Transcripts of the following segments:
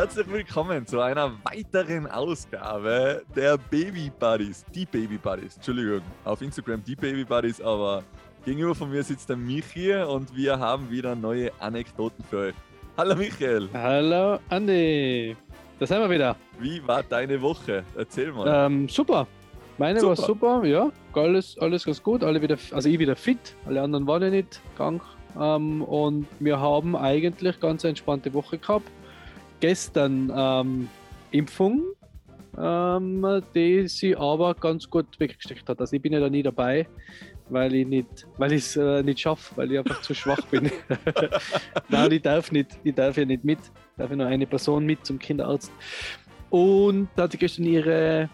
Herzlich willkommen zu einer weiteren Ausgabe der Baby Buddies. Die Baby Buddies, Entschuldigung, auf Instagram die Baby Buddies, aber gegenüber von mir sitzt der Michi und wir haben wieder neue Anekdoten für euch. Hallo Michael. Hallo Andi. Da sind wir wieder. Wie war deine Woche? Erzähl mal. Ähm, super. Meine Super. war super, ja. Alles, alles ganz gut. Alle wieder, also ich wieder fit, alle anderen waren ja nicht krank. Ähm, und wir haben eigentlich ganz eine entspannte Woche gehabt. Gestern ähm, Impfung, ähm, die sie aber ganz gut weggesteckt hat. Also ich bin ja da nie dabei, weil ich nicht, weil ich es äh, nicht schaffe, weil ich einfach zu schwach bin. Nein, ich darf nicht, ich darf ja nicht mit. Darf ja nur eine Person mit zum Kinderarzt. Und da hat sie gestern ihre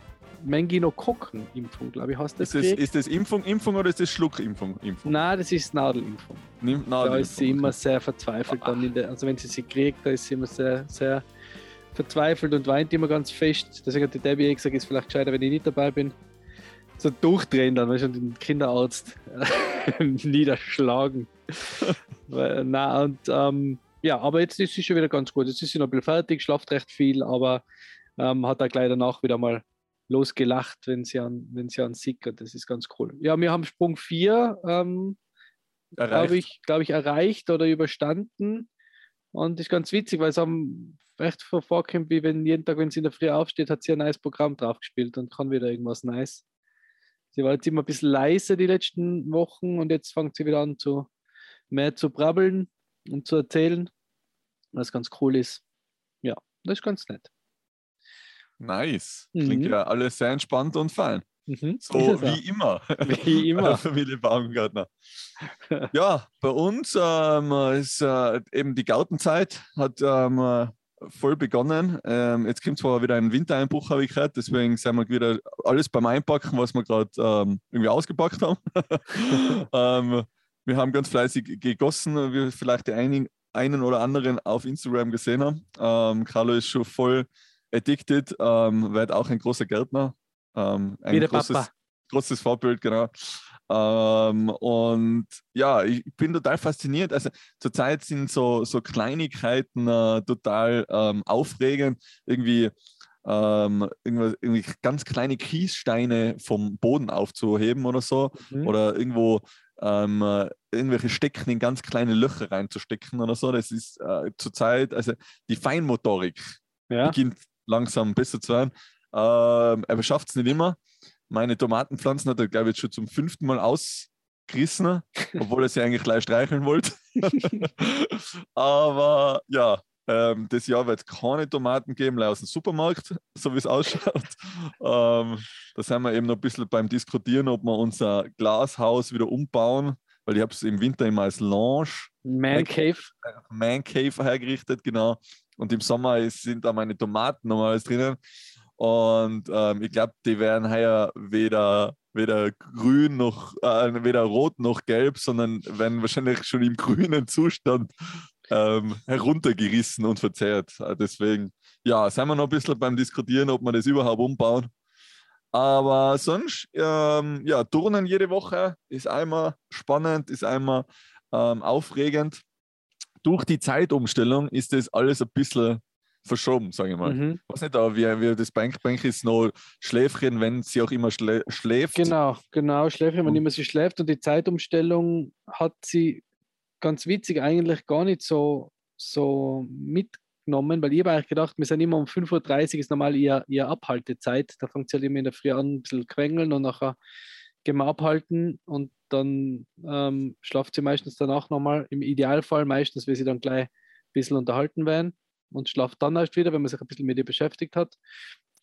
Menginokokken-Impfung, glaube ich, heißt das. ist, das, ist das Impfung, Impfung oder ist das Schluckimpfung? Impfung? Nein, das ist Nadelimpfung. Nimm, Da ist sie immer sehr verzweifelt. Dann in der, also wenn sie sie kriegt, da ist sie immer sehr, sehr verzweifelt und weint immer ganz fest. Deswegen hat die Debbie eh gesagt, ist vielleicht gescheiter, wenn ich nicht dabei bin. So durchdrehen dann, weil schon den Kinderarzt niederschlagen. Weil, na, und ähm, ja, aber jetzt ist sie schon wieder ganz gut. Jetzt ist sie noch ein bisschen fertig, schlaft recht viel, aber ähm, hat da gleich danach wieder mal losgelacht, wenn sie an, wenn sie an sickert. Das ist ganz cool. Ja, wir haben Sprung 4 ähm, glaube ich, glaube ich, erreicht oder überstanden. Und ist ganz witzig, weil es haben echt vor- vorkommt, wie wenn jeden Tag, wenn sie in der Früh aufsteht, hat sie ein neues Programm draufgespielt und kann wieder irgendwas nice. Sie war jetzt immer ein bisschen leise die letzten Wochen und jetzt fängt sie wieder an zu mehr zu brabbeln und zu erzählen, was ganz cool ist. Ja, das ist ganz nett. Nice. Klingt Mhm. ja alles sehr entspannt und fein. Mhm. So wie immer. Wie immer. Familie Baumgartner. ja, bei uns ähm, ist äh, eben die Gartenzeit hat ähm, äh, voll begonnen. Ähm, jetzt kommt zwar wieder ein Wintereinbruch, habe ich gehört, deswegen sind wir wieder alles beim Einpacken, was wir gerade ähm, irgendwie ausgepackt haben. ähm, wir haben ganz fleißig gegossen, wie vielleicht die einen, einen oder anderen auf Instagram gesehen haben. Ähm, Carlo ist schon voll addicted, ähm, wird auch ein großer Gärtner. Ähm, ein großes, Papa. großes Vorbild, genau. Ähm, und ja, ich bin total fasziniert. Also zurzeit sind so, so Kleinigkeiten äh, total ähm, aufregend. Irgendwie, ähm, irgendwie ganz kleine Kiessteine vom Boden aufzuheben oder so. Mhm. Oder irgendwo ähm, äh, irgendwelche Stecken in ganz kleine Löcher reinzustecken oder so. Das ist äh, zurzeit, also die Feinmotorik Ja. beginnt langsam besser zu werden. Ähm, aber schafft es nicht immer. Meine Tomatenpflanzen hat er, glaube ich, jetzt schon zum fünften Mal ausgerissen, obwohl er sie eigentlich gleich streicheln wollte. aber ja, ähm, das Jahr wird es keine Tomaten geben, leider aus dem Supermarkt, so wie es ausschaut. Ähm, da sind wir eben noch ein bisschen beim Diskutieren, ob wir unser Glashaus wieder umbauen, weil ich habe es im Winter immer als Lounge Man Cave. Man Cave hergerichtet, genau. Und im Sommer ist, sind da meine Tomaten noch alles drinnen. Und ähm, ich glaube, die werden heuer weder, weder grün noch, äh, weder rot noch gelb, sondern werden wahrscheinlich schon im grünen Zustand ähm, heruntergerissen und verzehrt. Äh, Deswegen, ja, sind wir noch ein bisschen beim Diskutieren, ob wir das überhaupt umbauen. Aber sonst, ähm, ja, Turnen jede Woche ist einmal spannend, ist einmal ähm, aufregend. Durch die Zeitumstellung ist das alles ein bisschen verschoben, sage ich mal. Mhm. Ich weiß nicht, aber wie, wie das Bank, Bank ist noch Schläfchen, wenn sie auch immer schlä schläft. Genau, genau, Schläfchen, Und- immer sie schläft. Und die Zeitumstellung hat sie ganz witzig eigentlich gar nicht so, so mitgenommen, weil ich habe eigentlich gedacht, wir sind immer um 5.30 Uhr ist normal ihr, ihr Abhaltezeit. Da fängt sie halt immer in der Früh an, ein bisschen quengeln und nachher gehen wir abhalten und dann ähm, schlaft sie meistens danach nochmal. Im Idealfall meistens, weil sie dann gleich ein bisschen unterhalten werden und schlaft dann erst wieder, wenn man sich ein bisschen mit ihr beschäftigt hat.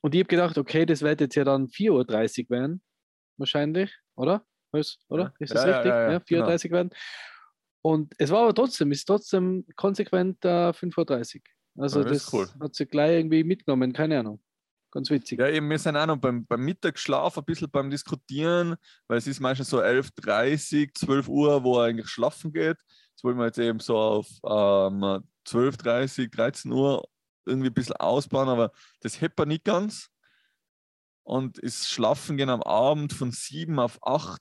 Und ich habe gedacht, okay, das wird jetzt ja dann 4.30 Uhr werden, wahrscheinlich, oder? Was, oder? Ist das Ja, richtig? ja, ja, 4.30 Uhr werden. Und es war aber trotzdem, ist trotzdem konsequent äh, 5.30 Uhr. Also das das, ist cool. hat sie gleich irgendwie mitgenommen, keine Ahnung. Ganz witzig. Ja, eben, wir sind auch noch beim, beim Mittagsschlaf ein bisschen beim Diskutieren, weil es ist meistens so 11.30 12 Uhr, wo er eigentlich schlafen geht. Das wollen wir jetzt eben so auf ähm, 12.30 13 Uhr irgendwie ein bisschen ausbauen, aber das hält man nicht ganz. Und ist Schlafen gehen am Abend von 7 auf 8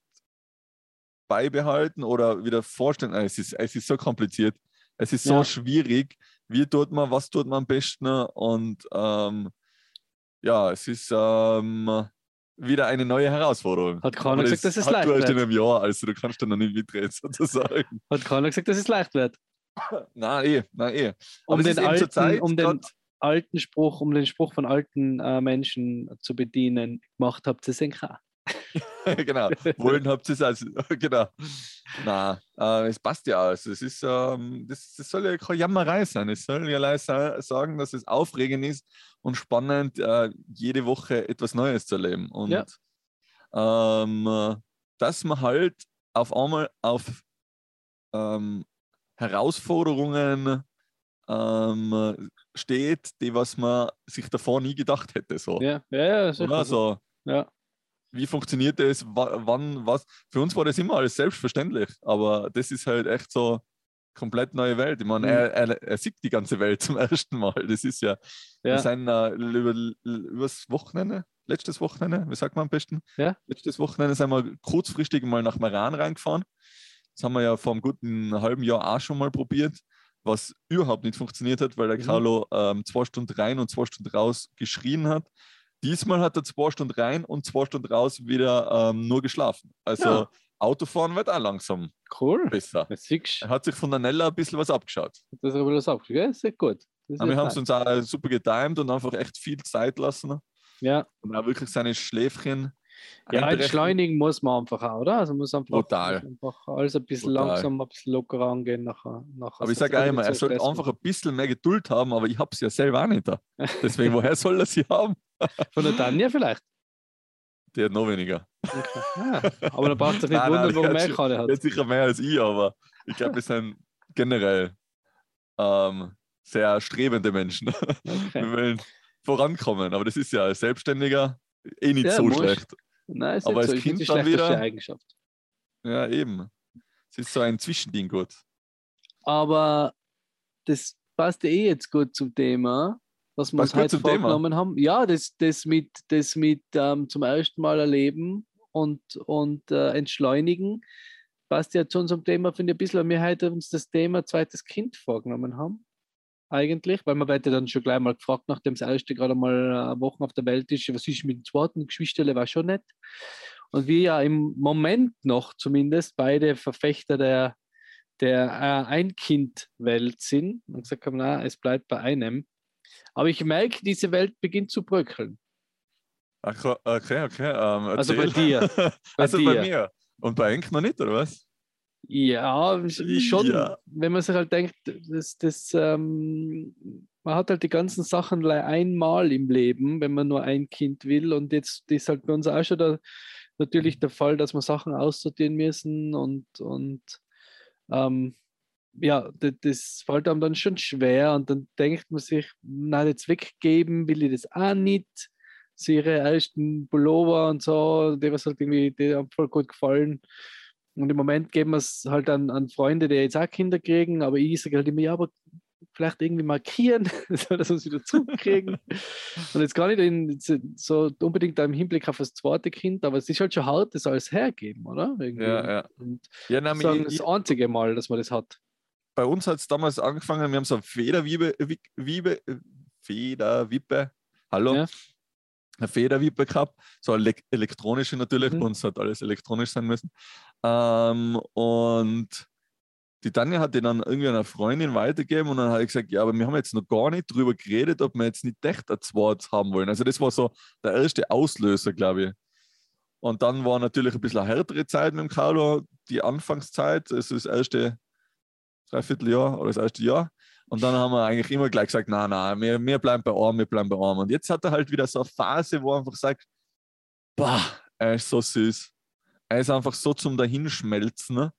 beibehalten oder wieder vorstellen. Es ist, es ist so kompliziert. Es ist so Ja. schwierig, wie tut man, was tut man am besten und ähm, ja, es ist ähm, wieder eine neue Herausforderung. Hat keiner gesagt, dass es leicht du erst in wird. einem Jahr, also du kannst da noch nicht mitreden sozusagen. Hat keiner gesagt, dass es leicht wird. nein, eh, nein, eh. Um Aber den alten, Zeit um den alten Spruch, um den Spruch von alten äh, Menschen zu bedienen, gemacht habt ihr es in K. genau. Wollen habt ihr es also. genau. Na, äh, es passt ja aus. Es ist, ähm, das, das soll ja keine Jammerei sein. Es soll ja leise sa- sagen, dass es aufregend ist und spannend, äh, jede Woche etwas Neues zu erleben. Und Ja. ähm, äh, dass man halt auf einmal auf ähm, Herausforderungen ähm, steht, die was man sich davor nie gedacht hätte. So. Ja, ja, ja, sicher. Oder? So, ja. Wie funktioniert das, wa- wann, was. Für uns war das immer alles selbstverständlich, aber das ist halt echt so komplett neue Welt. Ich meine, Mhm. er, er, er sieht die ganze Welt zum ersten Mal. Das ist ja, wir Ja. sind äh, über, übers Wochenende, letztes Wochenende, wie sagt man am besten? Ja. Letztes Wochenende sind wir kurzfristig mal nach Meran reingefahren. Das haben wir ja vor einem guten halben Jahr auch schon mal probiert, was überhaupt nicht funktioniert hat, weil der Mhm. Carlo ähm, zwei Stunden rein und zwei Stunden raus geschrien hat. Diesmal hat er zwei Stunden rein und zwei Stunden raus wieder ähm, nur geschlafen. Also Ja. Autofahren wird auch langsam Cool. besser. Das siehst Er hat sich von der Nella ein bisschen was abgeschaut. das haben wir das auch. Ja, sehr gut. Aber wir haben es uns auch super getimt und einfach echt viel Zeit lassen Ja, und auch wirklich seine Schläfchen. Ja entschleunigen muss man einfach auch, oder? Also muss einfach, Total. einfach alles ein bisschen Total. langsam, ein bisschen lockerer angehen. Nachher, nachher Aber ich sage es auch immer, er so sollte einfach ein bisschen mehr Geduld haben, aber ich habe es ja selber auch nicht da. Deswegen, woher soll er sie haben? Von der Tanja vielleicht. Der hat noch weniger. Okay. Ja, aber dann braucht sich nicht Nein, wundern, warum der er hat keine hat. hat sicher mehr als ich, aber ich glaube, wir sind generell ähm, sehr strebende Menschen. Okay. Wir wollen vorankommen, aber das ist ja als Selbstständiger eh nicht Ja, so schlecht. Nein, ist Aber als so. Kind die dann wieder- Eigenschaft. Ja, eben. Es ist so ein Zwischending gut. Aber das passt eh jetzt gut zum Thema, was wir uns Passt gut heute zum Thema? vorgenommen haben. Ja, das, das mit, das mit ähm, zum ersten Mal erleben und, und äh, entschleunigen passt ja zu unserem Thema, finde ich, ein bisschen. weil Wir heute uns das Thema zweites Kind vorgenommen haben. Eigentlich, weil man wird ja dann schon gleich mal gefragt, nachdem das erste gerade mal äh, Wochen auf der Welt ist, was ist mit dem zweiten Geschwisterle, war schon nett. Und wir ja im Moment noch zumindest beide Verfechter der, der äh, Ein-Kind-Welt sind und gesagt haben, na, es bleibt bei einem. Aber ich merke, diese Welt beginnt zu bröckeln. Okay, okay. Ähm, Also bei erzähl. dir. Bei also dir. bei mir. Und bei Enk noch nicht, oder was? Ja, sch- schon. Ja. Wenn man sich halt denkt, das, das, ähm, man hat halt die ganzen Sachen einmal im Leben, wenn man nur ein Kind will. Und jetzt ist halt bei uns auch schon der, natürlich der Fall, dass wir Sachen aussortieren müssen und, und ähm, ja, das, das fällt einem dann schon schwer. Und dann denkt man sich, na, jetzt weggeben will ich das auch nicht. Sie ihre ersten Pullover und so, die was halt irgendwie, die haben voll gut gefallen. Und im Moment geben wir es halt an, an Freunde, die jetzt auch Kinder kriegen, aber ich sage halt immer, ja, aber vielleicht irgendwie markieren, dass wir es wieder zurückkriegen. Und jetzt gar nicht in, so unbedingt im Hinblick auf das zweite Kind, aber es ist halt schon hart, das alles hergeben, oder? Irgendwie. Ja, ja. Und Ja, nein, sagen, ich, das einzige Mal, dass man das hat. bei uns hat es damals angefangen, wir haben so eine Federwiebe, Wi- Wiebe, äh, Federwippe, hallo, Ja. eine Federwippe gehabt, so eine elek- elektronische natürlich, Mhm. bei uns hat alles elektronisch sein müssen. Ähm, und die Tanja hat die dann irgendwie einer Freundin weitergegeben und dann habe ich gesagt, ja, aber wir haben jetzt noch gar nicht drüber geredet, ob wir jetzt nicht echt ein zweites haben wollen. Also das war so der erste Auslöser, glaube ich. Und dann war natürlich ein bisschen eine härtere Zeit mit dem Carlo, die Anfangszeit, also das erste Dreivierteljahr oder das erste Jahr. Und dann haben wir eigentlich immer gleich gesagt, nein, nein, wir, wir bleiben bei Arm, wir bleiben bei Arm. Und jetzt hat er halt wieder so eine Phase, wo er einfach sagt, boah, er ist so süß. Er ist einfach so zum Dahinschmelzen. Ne?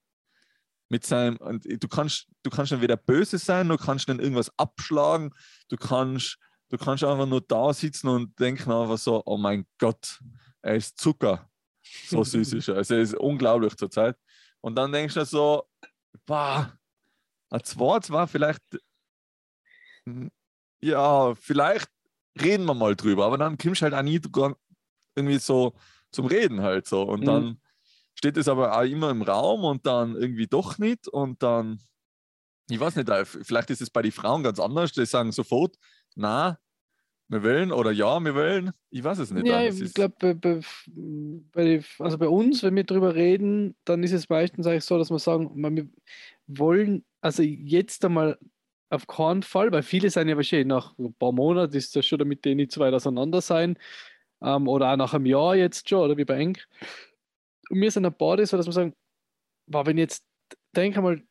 Mit seinem, und du kannst, du kannst dann wieder böse sein, du kannst dann irgendwas abschlagen, du kannst, du kannst einfach nur da sitzen und denken einfach so, oh mein Gott, er ist Zucker. So süß ist er. Also er ist unglaublich zur Zeit. Und dann denkst du so, boah, ein zweites war vielleicht, ja, vielleicht reden wir mal drüber, aber dann kommst du halt auch nie irgendwie so zum Reden halt so. Und Mhm. Steht es aber auch immer im Raum und dann irgendwie doch nicht und dann, Ich weiß nicht, äh, vielleicht ist es bei den Frauen ganz anders. Die sagen sofort, na, wir wollen oder ja, wir wollen. Ich weiß es nicht. Ja, Das ich glaube, bei, bei, bei, also bei uns, wenn wir darüber reden, dann ist es meistens eigentlich so, dass wir sagen, wir wollen, also jetzt einmal auf keinen Fall, weil viele sind ja wahrscheinlich nach ein paar Monaten ist das schon damit die nicht so weit auseinander sein. Ähm, oder auch nach einem Jahr jetzt schon, oder wie bei Eng. Und wir sind ein paar, so, dass wir sagen, boah, wenn jetzt, denk einmal,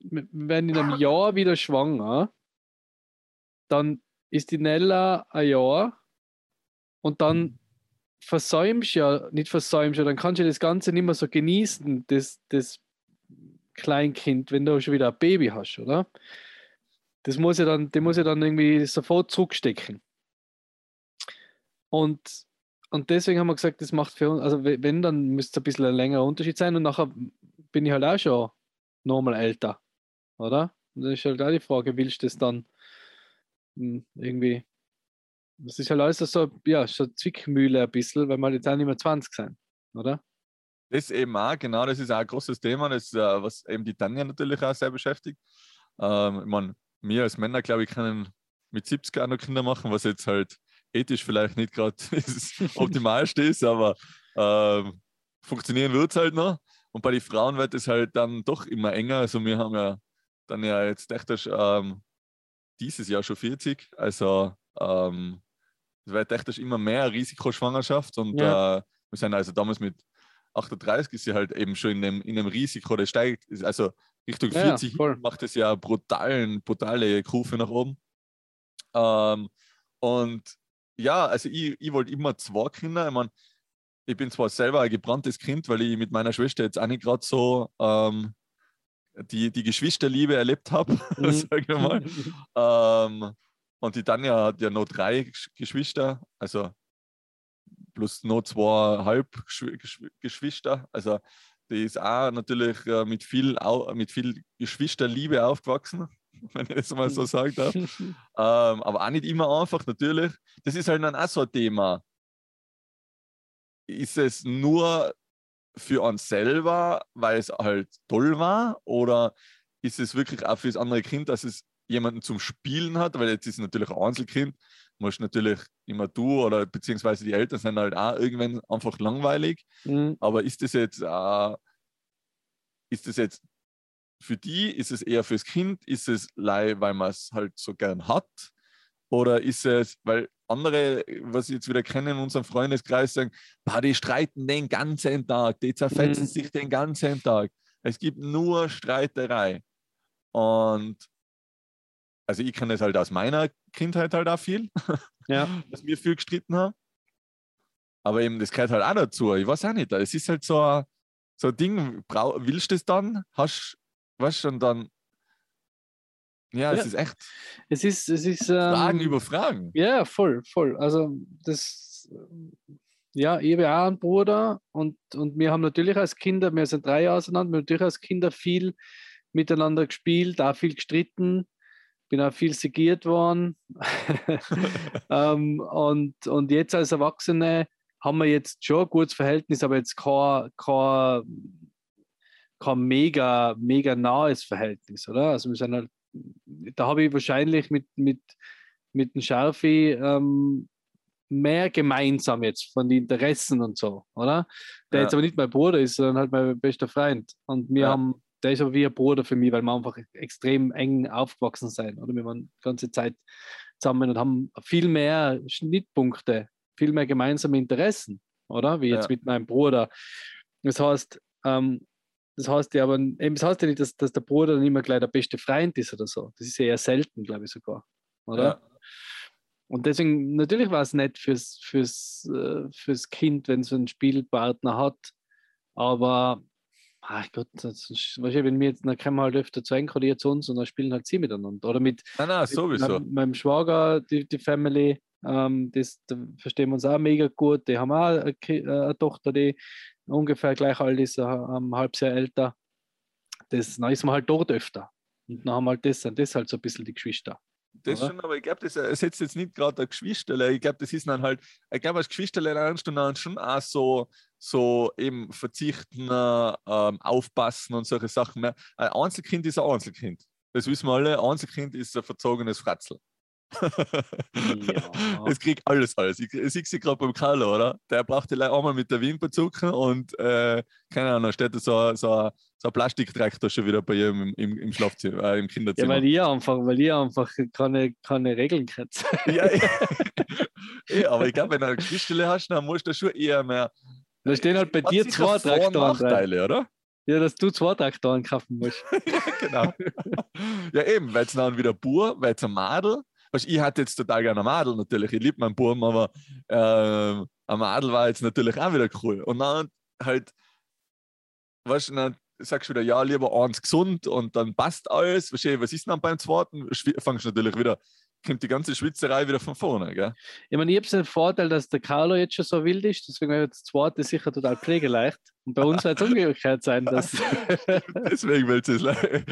wir werden in einem Jahr wieder schwanger, dann ist die Nella ein Jahr und dann versäumst ja, nicht versäumst ja, dann kannst du das Ganze nicht mehr so genießen, das, das Kleinkind, wenn du schon wieder ein Baby hast, oder? Das muss ja dann, den muss ja dann irgendwie sofort zurückstecken. Und, und deswegen haben wir gesagt, das macht für uns, also we- wenn, dann müsste es ein bisschen ein längerer Unterschied sein und nachher bin ich halt auch schon normal älter, oder? Und dann ist halt auch die Frage, willst du das dann hm, irgendwie das ist halt alles so, ja, so Zwickmühle ein bisschen, weil wir jetzt auch nicht mehr 20 sind, oder? Das eben auch, genau, das ist auch ein großes Thema, das, äh, was eben die Tanja natürlich auch sehr beschäftigt. Ähm, ich meine, wir als Männer, glaube ich, können mit 70 auch noch Kinder machen, was jetzt halt ethisch vielleicht nicht gerade das Optimalste ist, aber ähm, funktionieren wird es halt noch. Und bei den Frauen wird es halt dann doch immer enger. Also wir haben ja dann ja jetzt echt ähm, dieses Jahr schon 40, also ähm, es wird echt immer mehr Risikoschwangerschaft und Ja. äh, wir sind also damals mit 38 ist sie halt eben schon in dem, in dem Risiko, das steigt, also Richtung Ja, ja, 40 voll. macht es ja brutalen, brutale Kurve nach oben. Ähm, und ja, also ich, ich wollte immer zwei Kinder. Ich meine, ich bin zwar selber ein gebranntes Kind, weil ich mit meiner Schwester jetzt auch nicht gerade so ähm, die, die Geschwisterliebe erlebt habe, Mhm. sagen wir mal. Ähm, und die Tanja hat ja noch drei Gesch- Geschwister, also plus noch zweieinhalb Geschw- Geschw- Geschwister. Also die ist auch natürlich äh, mit, viel, mit viel Geschwisterliebe aufgewachsen, wenn ich das mal so sagen darf. Ähm, aber auch nicht immer einfach, natürlich. Das ist halt dann auch so ein Thema. Ist es nur für uns selber, weil es halt toll war? Oder ist es wirklich auch für das andere Kind, dass es jemanden zum Spielen hat? Weil jetzt ist es natürlich ein Einzelkind, muss natürlich immer du oder beziehungsweise die Eltern sind halt auch irgendwann einfach langweilig. Mhm. Aber ist das jetzt, äh, ist das jetzt für die, ist es eher fürs Kind, ist es lei, weil man es halt so gern hat? Oder ist es, weil andere, was ich jetzt wieder kenne in unserem Freundeskreis, sagen, "Bah, die streiten den ganzen Tag, die zerfetzen Mhm. sich den ganzen Tag. Es gibt nur Streiterei. Und also ich kenne es halt aus meiner Kindheit halt auch viel Ja. dass wir viel gestritten haben. Aber eben, das gehört halt auch dazu. Ich weiß auch nicht. Es ist halt so ein, so ein Ding, willst du das dann? Hast weißt du, und dann. Ja, es Ja. ist echt Es ist, es ist. Fragen ähm, über Fragen. Ja, voll, voll. Also das, ja, ich habe auch einen Bruder und, und wir haben natürlich als Kinder, wir sind drei Jahre auseinander, wir haben natürlich als Kinder viel miteinander gespielt, auch viel gestritten, bin auch viel segiert worden. ähm, und, und jetzt als Erwachsene haben wir jetzt schon ein gutes Verhältnis, aber jetzt kein, kein, kein mega, mega nahes Verhältnis, oder? Also wir sind halt, da habe ich wahrscheinlich mit, mit, mit dem Scharfi ähm, mehr gemeinsam jetzt von den Interessen und so, oder? Der Ja. jetzt aber nicht mein Bruder ist, sondern halt mein bester Freund. Und wir Ja. haben, der ist aber wie ein Bruder für mich, weil wir einfach extrem eng aufgewachsen sind, oder? Wir waren die ganze Zeit zusammen und haben viel mehr Schnittpunkte, viel mehr gemeinsame Interessen, oder? Wie jetzt Ja. mit meinem Bruder. Das heißt, ähm, das heißt ja aber, eben, das heißt ja nicht, dass, dass der Bruder dann immer gleich der beste Freund ist oder so. Das ist ja eher selten, glaube ich sogar. Oder? Ja. Und deswegen, natürlich war es nett fürs, fürs, äh, fürs Kind, wenn es einen Spielpartner hat. Aber, ach Gott, das ist, wahrscheinlich, wenn wir jetzt, dann kommen halt öfter zu ihr zu uns und dann spielen halt sie miteinander. Oder mit, Nein, nein, mit sowieso. meinem, meinem Schwager, die, die Family, ähm, das, da verstehen wir uns auch mega gut. Die haben auch eine, äh, eine Tochter, die ungefähr gleich alt ist, äh, ein halbes Jahr älter. Das, dann ist man halt dort öfter. Und dann haben wir halt das, sind das halt so ein bisschen die Geschwister. Das oder? schon, aber ich glaube, das ersetzt jetzt nicht gerade ein Geschwisterle. Ich glaube, das ist dann halt, ich glaube, als Geschwisterle lernst du dann schon auch so, so eben verzichten, äh, ähm, aufpassen und solche Sachen mehr. Ein Einzelkind ist ein Einzelkind. das wissen wir alle, Einzelkind ist ein verzogenes Fratzel. Ja. Es kriegt alles, alles. Ich, ich sehe sie gerade beim Carlo, oder? Der braucht die Leute einmal mit der Wimper zucken und, äh, keine Ahnung, steht da so, so, so ein Plastiktraktor schon wieder bei ihm im, im, im Schlafzimmer, äh, im Ja, Kinderzimmer. weil ihr einfach, weil ihr einfach keine, keine Regeln kennt. Ja, ja. ja, aber ich glaube, wenn du eine Geschwistele hast, dann musst du schon eher mehr. Da stehen halt bei dir zwei Traktoren. Nachteile, oder? Ja, dass du zwei Traktoren kaufen musst. genau. ja, eben, weil es dann wieder Bur, weil es ein Madel. Weißt, ich hatte jetzt total gerne ein Madel natürlich. Ich liebe meinen Buben, aber ähm, ein Madel war jetzt natürlich auch wieder cool. Und dann halt, weißt du, dann sagst du wieder, ja, lieber eins gesund und dann passt alles. Was ist dann beim zweiten? Fangst du natürlich wieder, kommt die ganze Schwitzerei wieder von vorne, gell? Ich meine, ich habe den Vorteil, dass der Carlo jetzt schon so wild ist, deswegen wäre das zweite sicher total pflegeleicht. Und bei uns wird es umgekehrt sein, dass. Deswegen willst du es le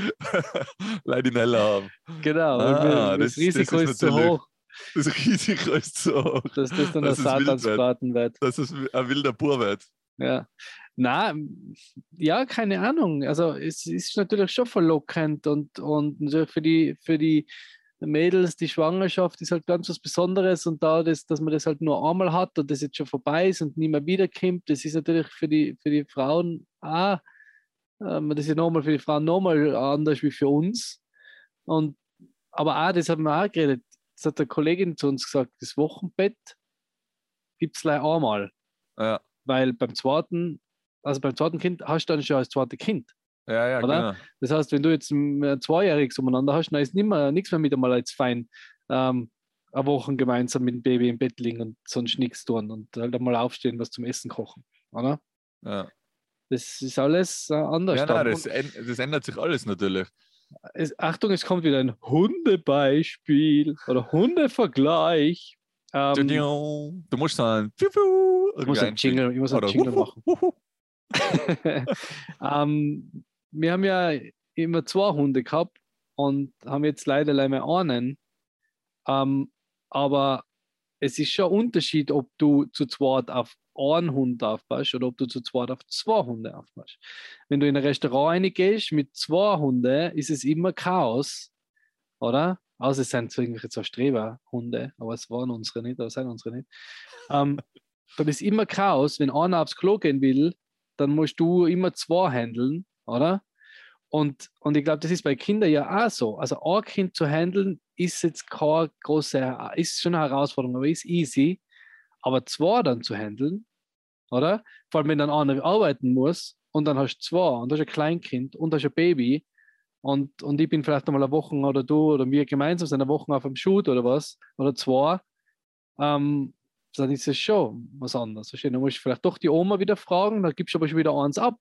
leider schneller haben. genau, Ah, das- das Risiko das ist ist, zu hoch, Das Risiko ist so hoch, dass das dann Das ein. Satansbraten wird. dass es ein wilder Bur wird. Ja. Na, ja, keine Ahnung. Also es ist natürlich schon verlockend und, und für die, für die Mädels, die Schwangerschaft ist halt ganz was Besonderes und da, das, dass man das halt nur einmal hat und das jetzt schon vorbei ist und nie mehr wiederkommt, das ist natürlich für die, für die Frauen auch, ähm, das ist nochmal für die Frauen nochmal anders wie für uns. Und aber auch, das haben wir auch geredet, das hat eine Kollegin zu uns gesagt, das Wochenbett gibt es einmal Ja, weil beim zweiten, also beim zweiten Kind hast du dann schon als zweites Kind. Ja, ja Oder? genau. Das heißt, wenn du jetzt ein ein Zweijähriges umeinander hast, dann ist nichts mehr mit einmal als fein, ähm, eine Woche gemeinsam mit dem Baby im Bett liegen und sonst nichts tun und halt einmal aufstehen, was zum Essen kochen. Oder? Ja, Das ist alles äh, anders. ja nein, das, das ändert sich alles natürlich. es, Achtung, es kommt wieder ein Hundebeispiel oder Hundevergleich. Ähm, du musst dann. Ich muss einen Jingle, ich muss einen Jingle machen. ähm, wir haben ja immer zwei Hunde gehabt und haben jetzt leider leider einen. Ähm, aber es ist schon ein Unterschied, ob du zu zweit auf einen Hund aufpasst oder ob du zu zweit auf zwei Hunde aufpasst. Wenn du in ein Restaurant reingehst mit zwei Hunden, ist es immer Chaos, oder? Außer es sind so irgendwelche so Streberhunde, aber es waren unsere nicht, oder sind unsere nicht. Ähm, dann ist immer Chaos. Wenn einer aufs Klo gehen will, dann musst du immer zwei handeln, oder? Und, und ich glaube, das ist bei Kindern ja auch so. Also ein Kind zu handeln ist jetzt keine große, ist schon eine Herausforderung, aber ist easy. Aber zwei dann zu handeln, oder? Vor allem, wenn dann einer arbeiten muss und dann hast du zwei und hast ein Kleinkind und hast ein Baby und, und ich bin vielleicht einmal eine Woche oder du oder wir gemeinsam sind eine Woche auf dem Shoot oder was, oder zwei, ähm, dann ist es schon was anderes. Verstehst du? Dann musst du vielleicht doch die Oma wieder fragen, dann gibst du aber schon wieder eins ab.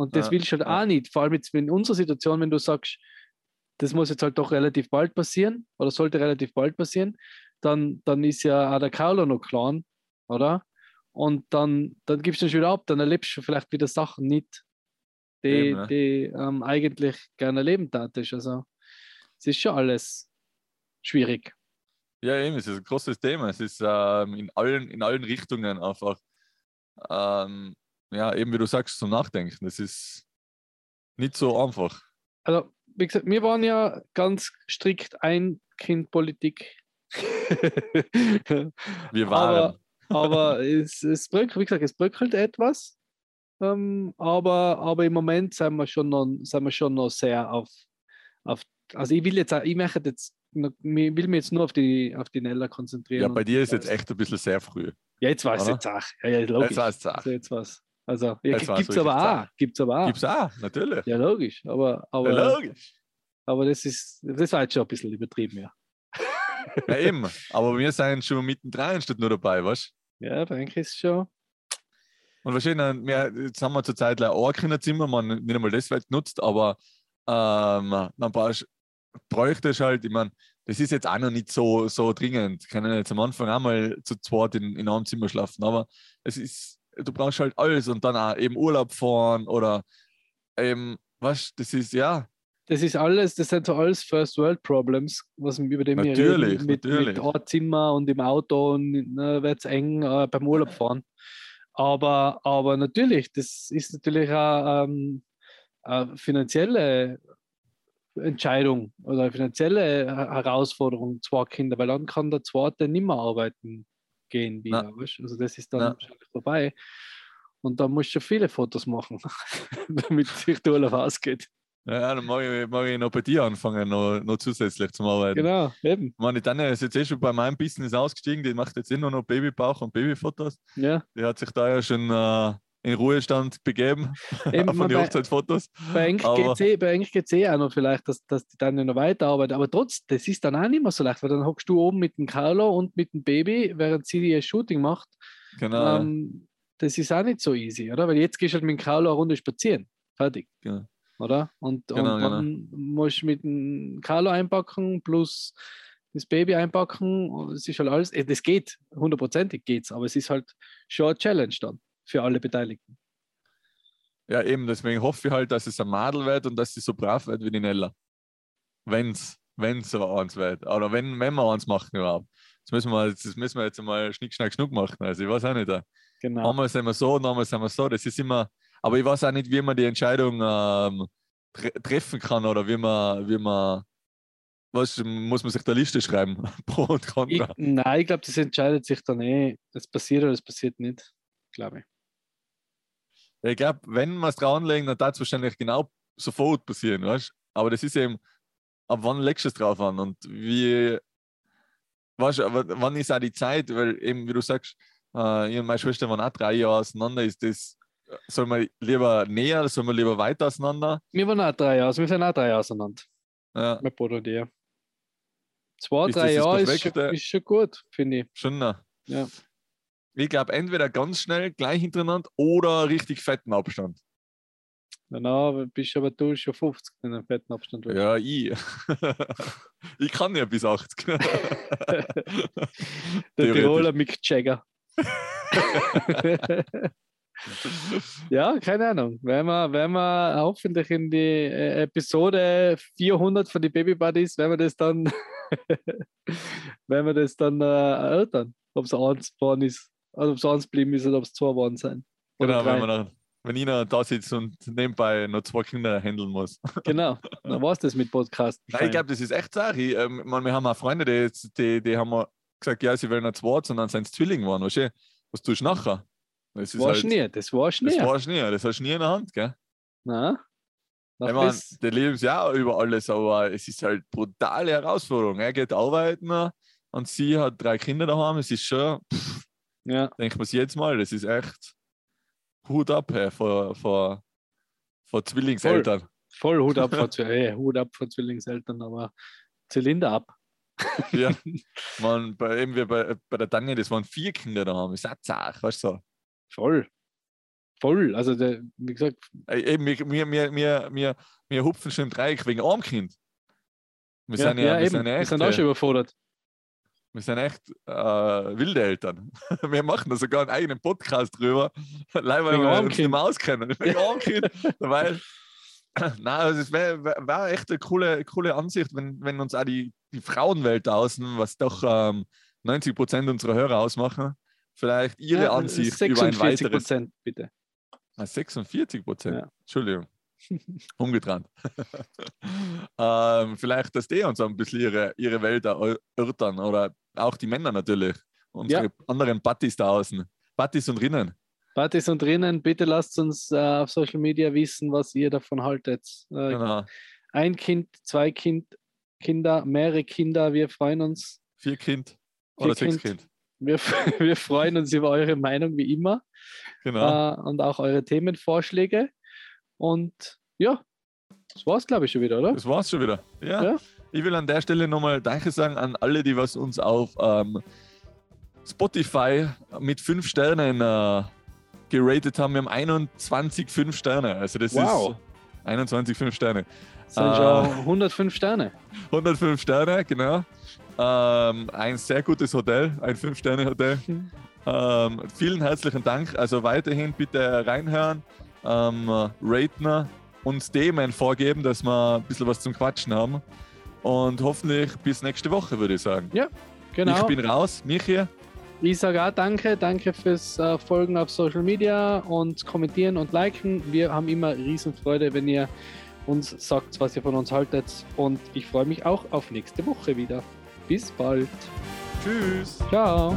Und das Ja, willst du halt ja. auch nicht. Vor allem jetzt in unserer Situation, wenn du sagst, das muss jetzt halt doch relativ bald passieren oder sollte relativ bald passieren, dann, dann ist ja auch der Kauler noch klein, oder? Und dann, dann gibst du schon wieder ab, dann erlebst du vielleicht wieder Sachen nicht, die, Eben, ne? die ähm, eigentlich gerne erleben tatest. Also es ist schon alles schwierig. Ja, eben, es ist ein großes Thema. Es ist ähm, in, allen, in allen Richtungen einfach, ähm, ja, eben wie du sagst, zum Nachdenken. Das ist nicht so einfach. Also, wie gesagt, wir waren ja ganz strikt Ein-Kind-Politik. Wir waren. aber aber es, es bröckelt, wie gesagt, es bröckelt etwas. Ähm, aber, aber im Moment sind wir schon noch, sind wir schon noch sehr auf, auf also ich will jetzt auch, ich möchte jetzt, ich will mich jetzt nur auf die, auf die Nella konzentrieren. ja, bei dir ist jetzt echt ein bisschen sehr früh. Ja, jetzt war es jetzt auch. Ja, ja, logisch. Jetzt war es Also jetzt was. Also, ja, es aber wirklich auch. Gibt's aber auch. Gibt's auch, natürlich. Ja, logisch. Aber, aber, Ja, logisch. aber das ist, das war jetzt schon ein bisschen übertrieben, ja. Ja, eben. Aber wir sind schon mittendrin statt nur dabei, weißt Ja, Frank ist schon. Und wahrscheinlich, wir, jetzt haben wir zurzeit auch ein Kinderzimmer, man nicht einmal das wird genutzt, aber ähm, dann brauchst, bräuchtest halt, ich meine, das ist jetzt auch noch nicht so, so dringend. Können jetzt am Anfang auch mal zu zweit in, in einem Zimmer schlafen, aber es ist, du brauchst halt alles und dann auch eben Urlaub fahren oder eben, was, das ist ja, Das ist alles, das sind so alles First World Problems, was über wir Natürlich, reden, mit, natürlich. mit Zimmer und im Auto und ne, wird es eng äh, beim Urlaub fahren. Aber, aber natürlich, das ist natürlich auch ähm, eine finanzielle Entscheidung oder eine finanzielle Herausforderung, zwei Kinder, weil dann kann der zweite nicht mehr arbeiten gehen wieder. Also das ist dann wahrscheinlich vorbei. Und dann musst du viele Fotos machen, damit sich der Urlaub ausgeht. Ja, dann mag ich, mag ich noch bei dir anfangen, noch, noch zusätzlich zum Arbeiten. Genau, eben. Meine Tanja ist jetzt eh schon bei meinem Business ausgestiegen, die macht jetzt eh nur noch Babybauch und Babyfotos. Ja. Die hat sich da ja schon äh, in Ruhestand begeben Eben, von den Hochzeitsfotos. Bei Englisch geht es eh, auch noch vielleicht, dass, dass die dann noch weiterarbeiten. Aber trotzdem, das ist dann auch nicht mehr so leicht, weil dann hockst du oben mit dem Carlo und mit dem Baby, während sie ihr Shooting macht. Genau. Ähm, das ist auch nicht so easy, oder? Weil jetzt gehst du halt mit dem Carlo eine Runde spazieren. Fertig. Genau. Oder? Und, Genau, und dann musst du mit dem Carlo einpacken plus das Baby einpacken. Und Es ist halt alles, eh, das geht, hundertprozentig geht's, aber es ist halt schon eine Challenge dann für alle Beteiligten. Ja, eben, deswegen hoffe ich halt, dass es ein Madel wird und dass sie so brav wird wie die Nella. Wenn's, wenn's so eins wird. Oder wenn, wenn wir eins machen überhaupt. Das müssen wir, das müssen wir jetzt einmal schnick, schnack, schnuck machen. Also ich weiß auch nicht. äh, Genau. Einmal sind wir so und einmal sind wir so. Das ist immer, aber ich weiß auch nicht, wie man die Entscheidung ähm, tre treffen kann oder wie man, wie man, was muss man sich der Liste schreiben? Pro und Ich, Contra. nein, ich glaube, das entscheidet sich dann eh. Das passiert oder das passiert nicht, glaube ich. Ich glaube, wenn wir es drauflegen, dann darf es wahrscheinlich genau sofort passieren, weißt Aber das ist eben, ab wann legst du es drauf an und wie, weißt du, wann ist auch die Zeit, weil eben, wie du sagst, äh, ich und meine Schwester waren auch drei Jahre auseinander, ist das, soll man lieber näher, soll man lieber weiter auseinander? Wir waren auch drei Jahre, also wir sind auch drei Jahre auseinander. Ja, Mein Bruder und ich. Zwei, Ist drei Jahre ist schon, ist schon gut, finde ich. schon. noch. Ja. Ich glaube, entweder ganz schnell gleich hintereinander oder richtig fetten Abstand. Genau, bist aber du schon 50 in einem fetten Abstand. weg. Ja, ich. ich kann ja bis 80. Der. Tiroler Mick Jagger. ja, keine Ahnung. Wenn wir, wenn wir hoffentlich in die äh, Episode 400 von die Baby Buddies, wenn wir das dann, wenn wir das dann äh, erörtern, ob es eins ist, also ob es eins geblieben ist oder ob es zwei geworden sein. Oder Genau, drei. wenn, man dann, wenn ich noch da sitze und nebenbei noch zwei Kinder handeln muss. Genau, dann war es das mit Podcast. Nein, ich glaube, das ist echt Sache. Ich, ähm, man, wir haben auch Freunde, die, die, die haben gesagt, ja, sie wollen nicht zwei, sondern sind es Zwillinge geworden. Weißt du? Was tust du nachher? Das das war Schnee, das war Schnee. Das war Schnee, das hast du nie in der Hand, gell? Na? Ich meine, der auch über alles, aber es ist halt brutale Herausforderung. Er geht arbeiten und sie hat drei Kinder daheim. Es ist schon, pff, ja, denkt man sich jetzt mal, das ist echt Hut ab hey, vor, vor, vor Zwillingseltern. voll Hut ab von, Zwi- äh, Hut ab von Zwillingseltern, aber Zylinder ab. Ja, man, bei, eben wie bei, bei der Tanja, das waren vier Kinder daheim. Ist auch zart, weißt du. Voll. Voll. Also, der, wie gesagt, Eben, wir, wir, wir, wir, wir, wir hupfen schon im Dreieck wegen einem Kind. Wir sind ja, wir eben. sind wir echt, sind auch schon äh, überfordert. Wir sind echt äh, wilde Eltern. Wir machen da sogar einen eigenen Podcast drüber, leider weil wir uns nicht mehr auskennen. Weil, nein, also es wäre wär, echt eine coole, coole Ansicht, wenn, wenn uns auch die, die Frauenwelt da außen, was doch ähm, 90 Prozent unserer Hörer ausmachen, vielleicht ihre Ja, Ansicht über ein 46 weiteres Prozent, bitte. Ah, 46 Prozent. Ja. Entschuldigung. Umgetrennt. ähm, vielleicht, dass die uns ein bisschen ihre, ihre Welt erörtern oder auch die Männer natürlich. Unsere anderen Buddies da außen. Buddies und Rinnen. Partys und drinnen, bitte lasst uns äh, auf Social Media wissen, was ihr davon haltet. Äh, Genau. Ein Kind, zwei Kind, Kinder, mehrere Kinder, wir freuen uns. Vier Kind oder Vier sechs Kind. Kind. Wir, wir freuen uns über eure Meinung wie immer Genau. äh, und auch eure Themenvorschläge. Und ja, das war's, glaube ich, schon wieder, oder? Das war's schon wieder. Ja. Ja. Ich will an der Stelle nochmal Danke sagen an alle, die was uns auf ähm, Spotify mit fünf Sternen äh, geratet haben. Wir haben 21 fünf Sterne. Also das Wow. ist 21 fünf Sterne. Das sind Äh, schon 105 Sterne. 105 Sterne, genau. Ähm, ein sehr gutes Hotel, ein 5-Sterne-Hotel. Mhm. Ähm, vielen herzlichen Dank. Also weiterhin bitte reinhören, ähm, raten, uns Themen vorgeben, dass wir ein bisschen was zum Quatschen haben. Und hoffentlich bis nächste Woche, würde ich sagen. Genau. Ich bin raus, Michi. Ich sage auch danke, danke fürs äh, Folgen auf Social Media und kommentieren und liken. Wir haben immer Riesenfreude, wenn ihr uns sagt, was ihr von uns haltet. Und ich freue mich auch auf nächste Woche wieder. Bis bald. Tschüss. Ciao.